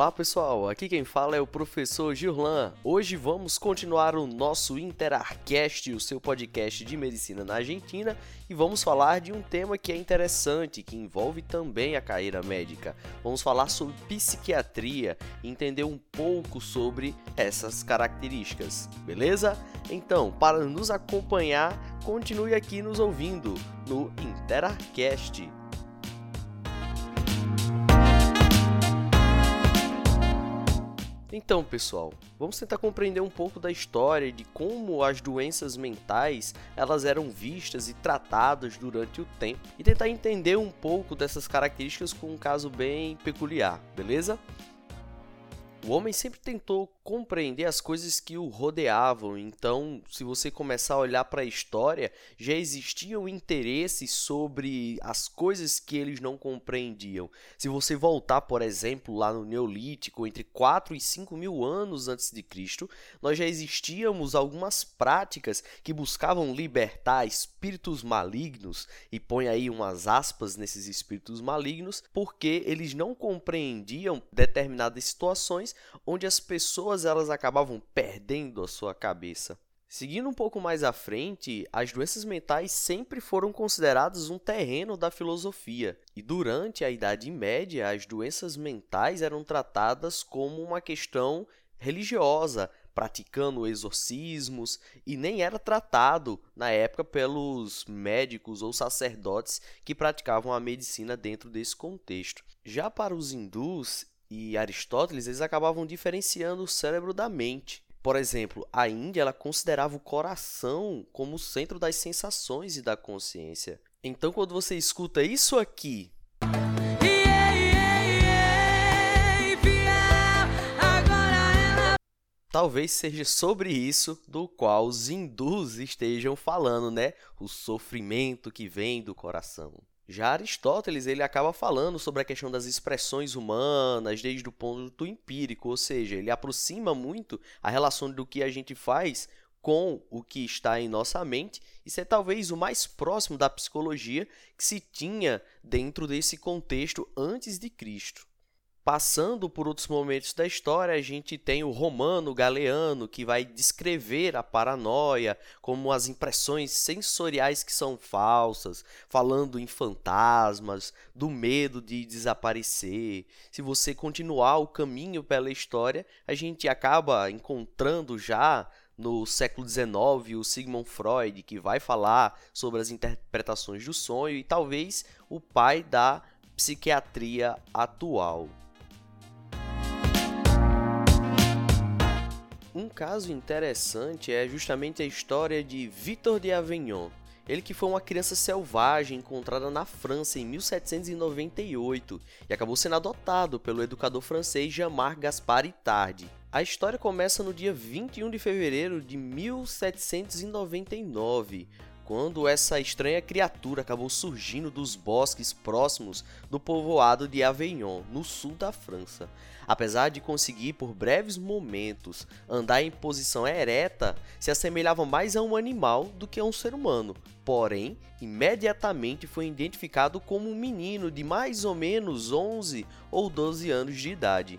Olá pessoal, aqui quem fala é o professor Gillan. Hoje vamos continuar o nosso Interarcast, o seu podcast de medicina na Argentina, e vamos falar de um tema que é interessante, que envolve também a carreira médica. Vamos falar sobre psiquiatria e entender um pouco sobre essas características, beleza? Então, para nos acompanhar, continue aqui nos ouvindo no Interarcast. Então, pessoal, vamos tentar compreender um pouco da história de como as doenças mentais elas eram vistas e tratadas durante o tempo e tentar entender um pouco dessas características com um caso bem peculiar, beleza? O homem sempre tentou compreender as coisas que o rodeavam, então, se você começar a olhar para a história, já existia um interesse sobre as coisas que eles não compreendiam. Se você voltar, por exemplo, lá no Neolítico, entre 4 e 5 mil anos antes de Cristo, nós já existíamos algumas práticas que buscavam libertar espíritos malignos, e põe aí umas aspas nesses espíritos malignos, porque eles não compreendiam determinadas situações onde as pessoas elas acabavam perdendo a sua cabeça. Seguindo um pouco mais à frente, as doenças mentais sempre foram consideradas um terreno da filosofia, e durante a Idade Média, as doenças mentais eram tratadas como uma questão religiosa, praticando exorcismos, e nem era tratado na época pelos médicos ou sacerdotes que praticavam a medicina dentro desse contexto. Já para os hindus, e Aristóteles, eles acabavam diferenciando o cérebro da mente. Por exemplo, a Índia ela considerava o coração como o centro das sensações e da consciência. Então, quando você escuta isso aqui, talvez seja sobre isso do qual os hindus estejam falando, né? O sofrimento que vem do coração. Já Aristóteles ele acaba falando sobre a questão das expressões humanas desde o ponto empírico, ou seja, ele aproxima muito a relação do que a gente faz com o que está em nossa mente. Isso é talvez o mais próximo da psicologia que se tinha dentro desse contexto antes de Cristo. Passando por outros momentos da história, a gente tem o Romano Galeano, que vai descrever a paranoia como as impressões sensoriais que são falsas, falando em fantasmas, do medo de desaparecer. Se você continuar o caminho pela história, a gente acaba encontrando já no século XIX o Sigmund Freud, que vai falar sobre as interpretações do sonho e talvez o pai da psiquiatria atual. Um caso interessante é justamente a história de Victor de Avignon. Ele que foi uma criança selvagem encontrada na França em 1798 e acabou sendo adotado pelo educador francês Jean-Marc Gaspard Tardy. A história começa no dia 21 de fevereiro de 1799, quando essa estranha criatura acabou surgindo dos bosques próximos do povoado de Avignon, no sul da França. Apesar de conseguir por breves momentos andar em posição ereta, se assemelhava mais a um animal do que a um ser humano. Porém, imediatamente foi identificado como um menino de mais ou menos 11 ou 12 anos de idade.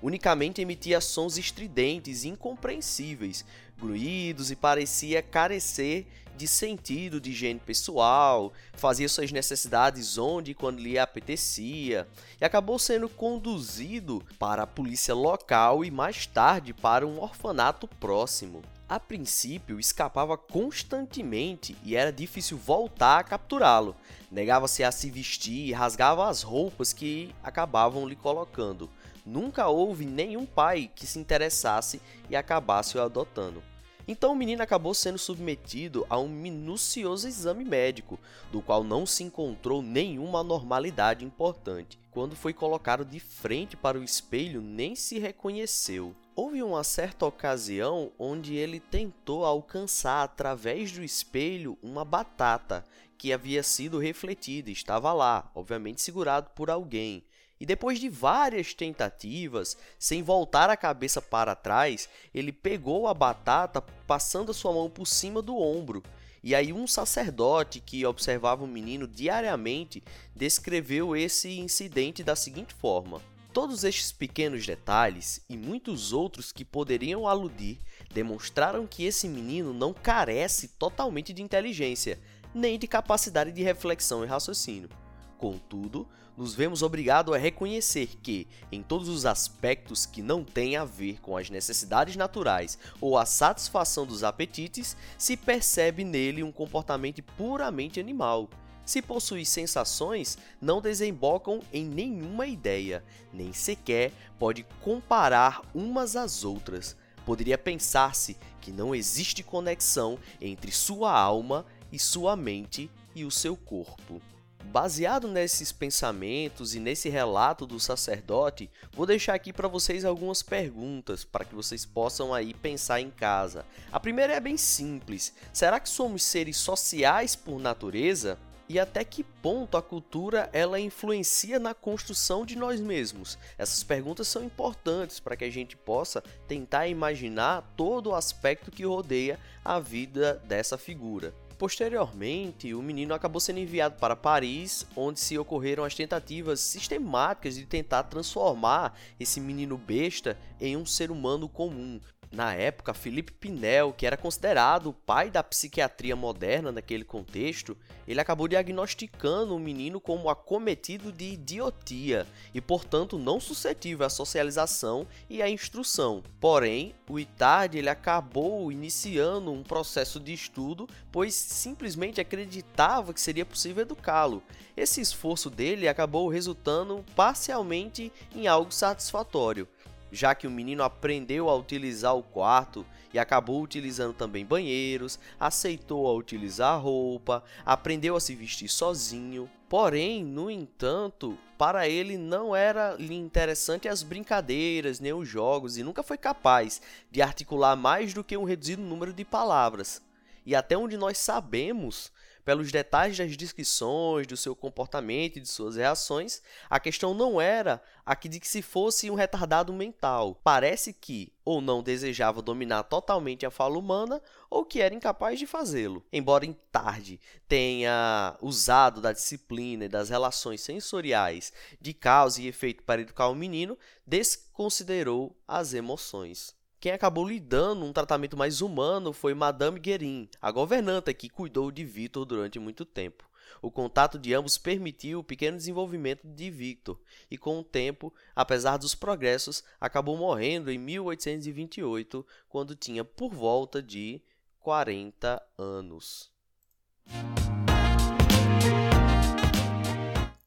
Unicamente emitia sons estridentes e incompreensíveis, gruídos e parecia carecer de sentido de higiene pessoal, fazia suas necessidades onde e quando lhe apetecia, e acabou sendo conduzido para a polícia local e mais tarde para um orfanato próximo. A princípio, escapava constantemente e era difícil voltar a capturá-lo. Negava-se a se vestir e rasgava as roupas que acabavam lhe colocando. Nunca houve nenhum pai que se interessasse e acabasse o adotando. Então o menino acabou sendo submetido a um minucioso exame médico, do qual não se encontrou nenhuma anormalidade importante. Quando foi colocado de frente para o espelho, nem se reconheceu. Houve uma certa ocasião onde ele tentou alcançar através do espelho uma batata que havia sido refletida, estava lá, obviamente segurado por alguém. E depois de várias tentativas, sem voltar a cabeça para trás, ele pegou a batata passando a sua mão por cima do ombro. E aí um sacerdote que observava o menino diariamente descreveu esse incidente da seguinte forma: Todos estes pequenos detalhes e muitos outros que poderiam aludir demonstraram que esse menino não carece totalmente de inteligência, nem de capacidade de reflexão e raciocínio. Contudo, nos vemos obrigados a reconhecer que, em todos os aspectos que não têm a ver com as necessidades naturais ou a satisfação dos apetites, se percebe nele um comportamento puramente animal. Se possui sensações, não desembocam em nenhuma ideia, nem sequer pode comparar umas às outras. Poderia pensar-se que não existe conexão entre sua alma e sua mente e o seu corpo. Baseado nesses pensamentos e nesse relato do sacerdote, vou deixar aqui para vocês algumas perguntas para que vocês possam aí pensar em casa. A primeira é bem simples: será que somos seres sociais por natureza? E até que ponto a cultura ela influencia na construção de nós mesmos? Essas perguntas são importantes para que a gente possa tentar imaginar todo o aspecto que rodeia a vida dessa figura. Posteriormente, o menino acabou sendo enviado para Paris, onde se ocorreram as tentativas sistemáticas de tentar transformar esse menino besta em um ser humano comum, na época, Philippe Pinel, que era considerado o pai da psiquiatria moderna naquele contexto, ele acabou diagnosticando o menino como acometido de idiotia e, portanto, não suscetível à socialização e à instrução. Porém, o Itard ele acabou iniciando um processo de estudo, pois simplesmente acreditava que seria possível educá-lo. Esse esforço dele acabou resultando parcialmente em algo satisfatório já que o menino aprendeu a utilizar o quarto e acabou utilizando também banheiros, aceitou a utilizar roupa, aprendeu a se vestir sozinho. Porém, no entanto, para ele não era interessante as brincadeiras nem os jogos e nunca foi capaz de articular mais do que um reduzido número de palavras. E até onde nós sabemos, pelos detalhes das descrições do seu comportamento e de suas reações, a questão não era a de que se fosse um retardado mental. Parece que ou não desejava dominar totalmente a fala humana ou que era incapaz de fazê-lo. Embora em tarde tenha usado da disciplina e das relações sensoriais de causa e efeito para educar o menino, desconsiderou as emoções. Quem acabou lhe dando um tratamento mais humano foi Madame Guerin, a governanta que cuidou de Victor durante muito tempo. O contato de ambos permitiu o pequeno desenvolvimento de Victor, e com o tempo, apesar dos progressos, acabou morrendo em 1828, quando tinha por volta de 40 anos.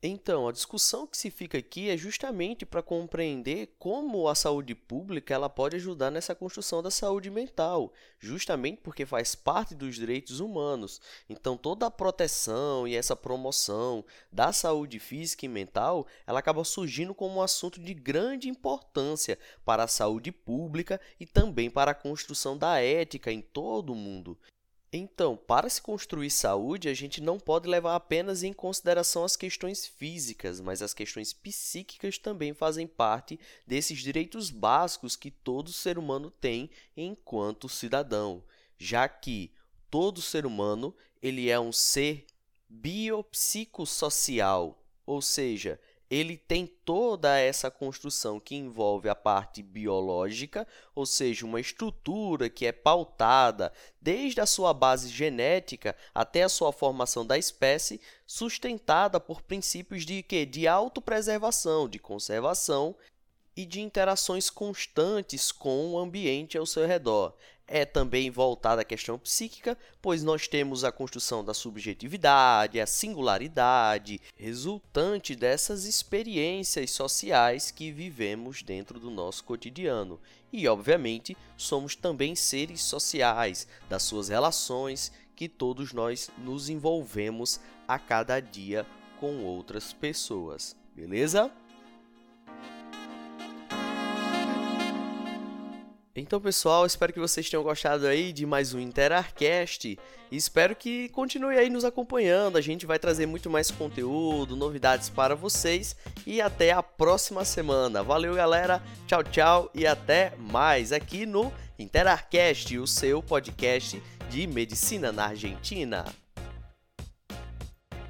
Então, a discussão que se fica aqui é justamente para compreender como a saúde pública ela pode ajudar nessa construção da saúde mental, justamente porque faz parte dos direitos humanos. Então, toda a proteção e essa promoção da saúde física e mental, ela acaba surgindo como um assunto de grande importância para a saúde pública e também para a construção da ética em todo o mundo. Então, para se construir saúde, a gente não pode levar apenas em consideração as questões físicas, mas as questões psíquicas também fazem parte desses direitos básicos que todo ser humano tem enquanto cidadão, já que todo ser humano ele é um ser biopsicossocial, ou seja, ele tem toda essa construção que envolve a parte biológica, ou seja, uma estrutura que é pautada desde a sua base genética até a sua formação da espécie, sustentada por princípios de que de autopreservação, de conservação e de interações constantes com o ambiente ao seu redor é também voltada à questão psíquica, pois nós temos a construção da subjetividade, a singularidade, resultante dessas experiências sociais que vivemos dentro do nosso cotidiano. E, obviamente, somos também seres sociais, das suas relações que todos nós nos envolvemos a cada dia com outras pessoas. Beleza? Então, pessoal, espero que vocês tenham gostado aí de mais um Interarcast e espero que continue aí nos acompanhando. A gente vai trazer muito mais conteúdo, novidades para vocês e até a próxima semana. Valeu, galera. Tchau, tchau e até mais aqui no Interarcast, o seu podcast de medicina na Argentina.